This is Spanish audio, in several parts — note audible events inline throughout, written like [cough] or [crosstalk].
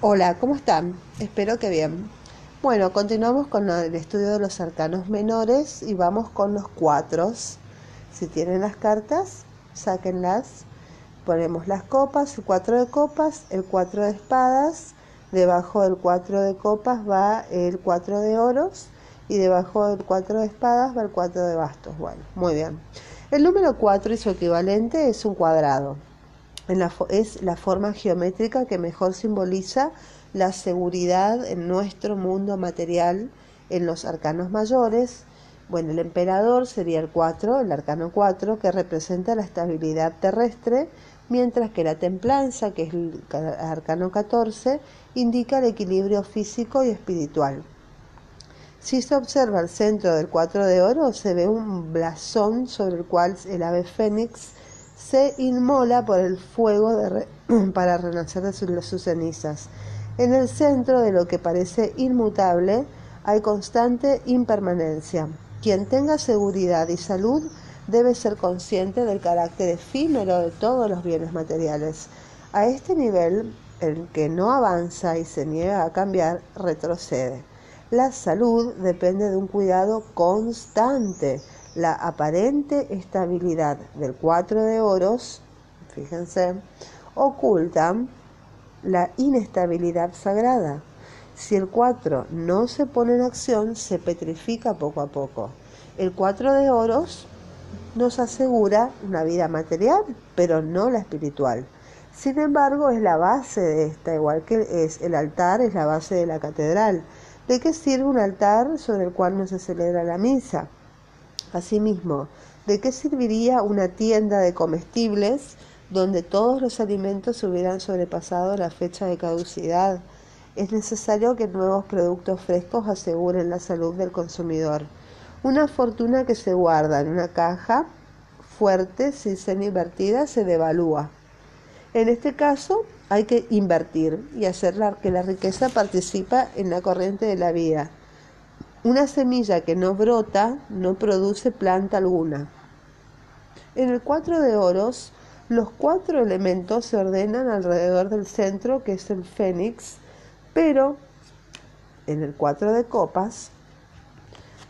Hola, ¿cómo están? Espero que bien. Bueno, continuamos con el estudio de los arcanos menores y vamos con los cuatros. Si tienen las cartas, sáquenlas. Ponemos las copas, el cuatro de copas, el cuatro de espadas. Debajo del cuatro de copas va el cuatro de oros y debajo del cuatro de espadas va el cuatro de bastos. Bueno, muy bien. El número 4 y su equivalente es un cuadrado es la forma geométrica que mejor simboliza la seguridad en nuestro mundo material en los arcanos mayores. Bueno, el emperador sería el 4, el arcano 4, que representa la estabilidad terrestre, mientras que la templanza, que es el arcano 14, indica el equilibrio físico y espiritual. Si se observa el centro del 4 de oro, se ve un blasón sobre el cual el ave fénix se inmola por el fuego [clears throat] para renacer de sus, cenizas. En el centro de lo que parece inmutable hay constante impermanencia. Quien tenga seguridad y salud debe ser consciente del carácter efímero de todos los bienes materiales. A este nivel, el que no avanza y se niega a cambiar, retrocede. La salud depende de un cuidado constante la aparente estabilidad del cuatro de oros, fíjense, oculta la inestabilidad sagrada. Si el 4 no se pone en acción, se petrifica poco a poco. El 4 de oros nos asegura una vida material, pero no la espiritual. Sin embargo, es la base de esta, igual que es el altar, es la base de la catedral. ¿De qué sirve un altar sobre el cual no se celebra la misa? Asimismo, ¿de qué serviría una tienda de comestibles donde todos los alimentos hubieran sobrepasado la fecha de caducidad? Es necesario que nuevos productos frescos aseguren la salud del consumidor. Una fortuna que se guarda en una caja fuerte sin ser invertida se devalúa. En este caso hay que invertir y hacer que la riqueza participa en la corriente de la vida. Una semilla que no brota no produce planta alguna. En el cuatro de oros, los cuatro elementos se ordenan alrededor del centro, que es el fénix, pero en el cuatro de copas,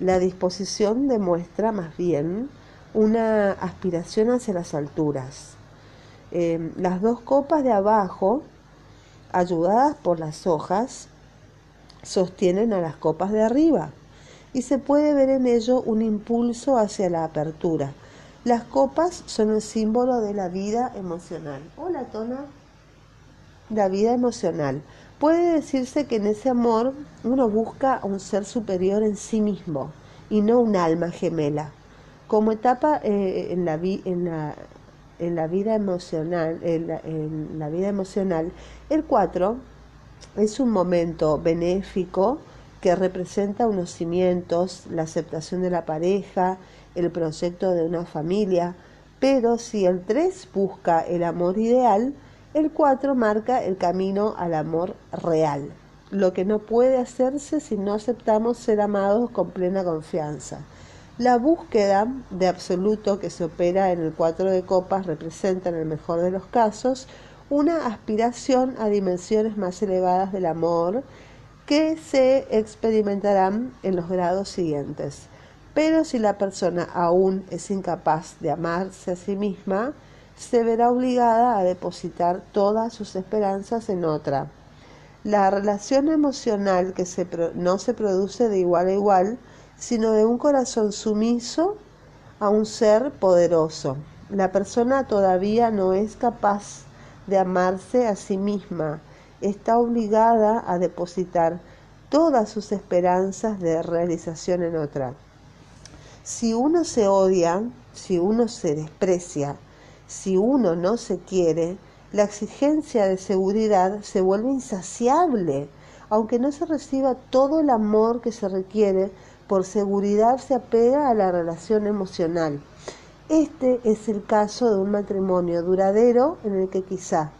la disposición demuestra más bien una aspiración hacia las alturas. Em, las dos copas de abajo, ayudadas por las hojas, sostienen a las copas de arriba y se puede ver en ello un impulso hacia la apertura. Las copas son el símbolo de la vida emocional. Hola, Tona. La vida emocional. Puede decirse que en ese amor uno busca un ser superior en sí mismo y no un alma gemela. Como etapa eh, en, la en, la, vida emocional, en la vida emocional, el 4 es un momento benéfico que representa unos cimientos, la aceptación de la pareja, el proyecto de una familia, pero si el 3 busca el amor ideal, el 4 marca el camino al amor real, lo que no puede hacerse si no aceptamos ser amados con plena confianza. La búsqueda de absoluto que se opera en el 4 de copas representa en el mejor de los casos una aspiración a dimensiones más elevadas del amor, que se experimentarán en los grados siguientes. Pero si la persona aún es incapaz de amarse a sí misma, se verá obligada a depositar todas sus esperanzas en otra. La relación emocional que no se produce de igual a igual, sino de un corazón sumiso a un ser poderoso. La persona todavía no es capaz de amarse a sí misma, está obligada a depositar todas sus esperanzas de realización en otra. Si uno se odia, si uno se desprecia, si uno no se quiere, la exigencia de seguridad se vuelve insaciable. Aunque no se reciba todo el amor que se requiere, por seguridad se apega a la relación emocional. Este es el caso de un matrimonio duradero en el que quizá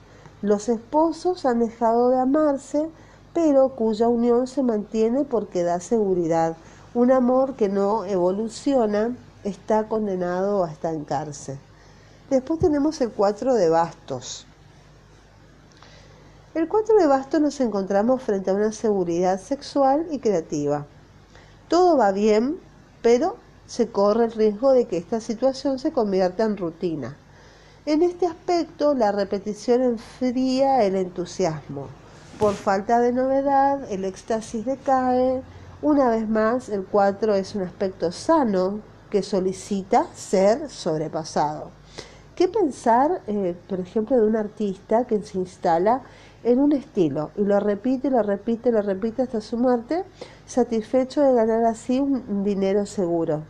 los esposos han dejado de amarse, pero cuya unión se mantiene porque da seguridad. Un amor que no evoluciona está condenado a estancarse. Después tenemos el cuatro de bastos. El 4 de bastos nos encontramos frente a una seguridad sexual y creativa. Todo va bien, pero se corre el riesgo de que esta situación se convierta en rutina. En este aspecto, la repetición enfría el entusiasmo. Por falta de novedad, el éxtasis decae. Una vez más, el 4 es un aspecto sano que solicita ser sobrepasado. ¿Qué pensar, eh, por ejemplo, de un artista que se instala en un estilo y lo repite, lo repite, lo repite hasta su muerte, satisfecho de ganar así un dinero seguro?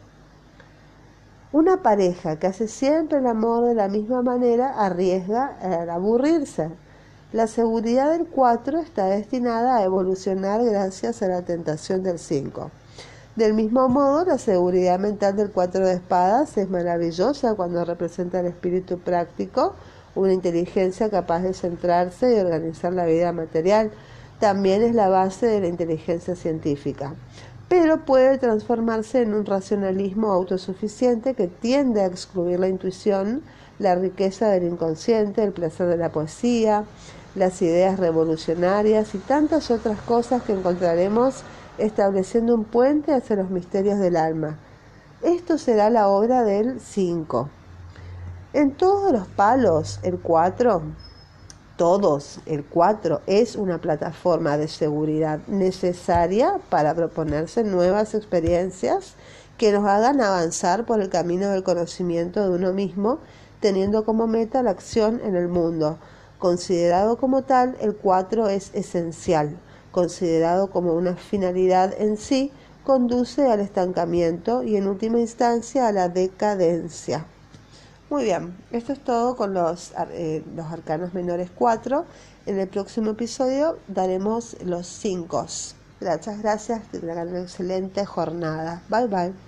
Una pareja que hace siempre el amor de la misma manera arriesga a aburrirse. La seguridad del 4 está destinada a evolucionar gracias a la tentación del 5. Del mismo modo, la seguridad mental del 4 de espadas es maravillosa cuando representa el espíritu práctico, una inteligencia capaz de centrarse y organizar la vida material. También es la base de la inteligencia científica pero puede transformarse en un racionalismo autosuficiente que tiende a excluir la intuición, la riqueza del inconsciente, el placer de la poesía, las ideas revolucionarias y tantas otras cosas que encontraremos estableciendo un puente hacia los misterios del alma. Esto será la obra del 5. En todos los palos, el 4 todos, el 4 es una plataforma de seguridad necesaria para proponerse nuevas experiencias que nos hagan avanzar por el camino del conocimiento de uno mismo, teniendo como meta la acción en el mundo. Considerado como tal, el 4 es esencial. Considerado como una finalidad en sí, conduce al estancamiento y en última instancia a la decadencia. Muy bien, esto es todo con los, eh, los arcanos menores 4. En el próximo episodio daremos los 5. Muchas gracias, que tengan una excelente jornada. Bye bye.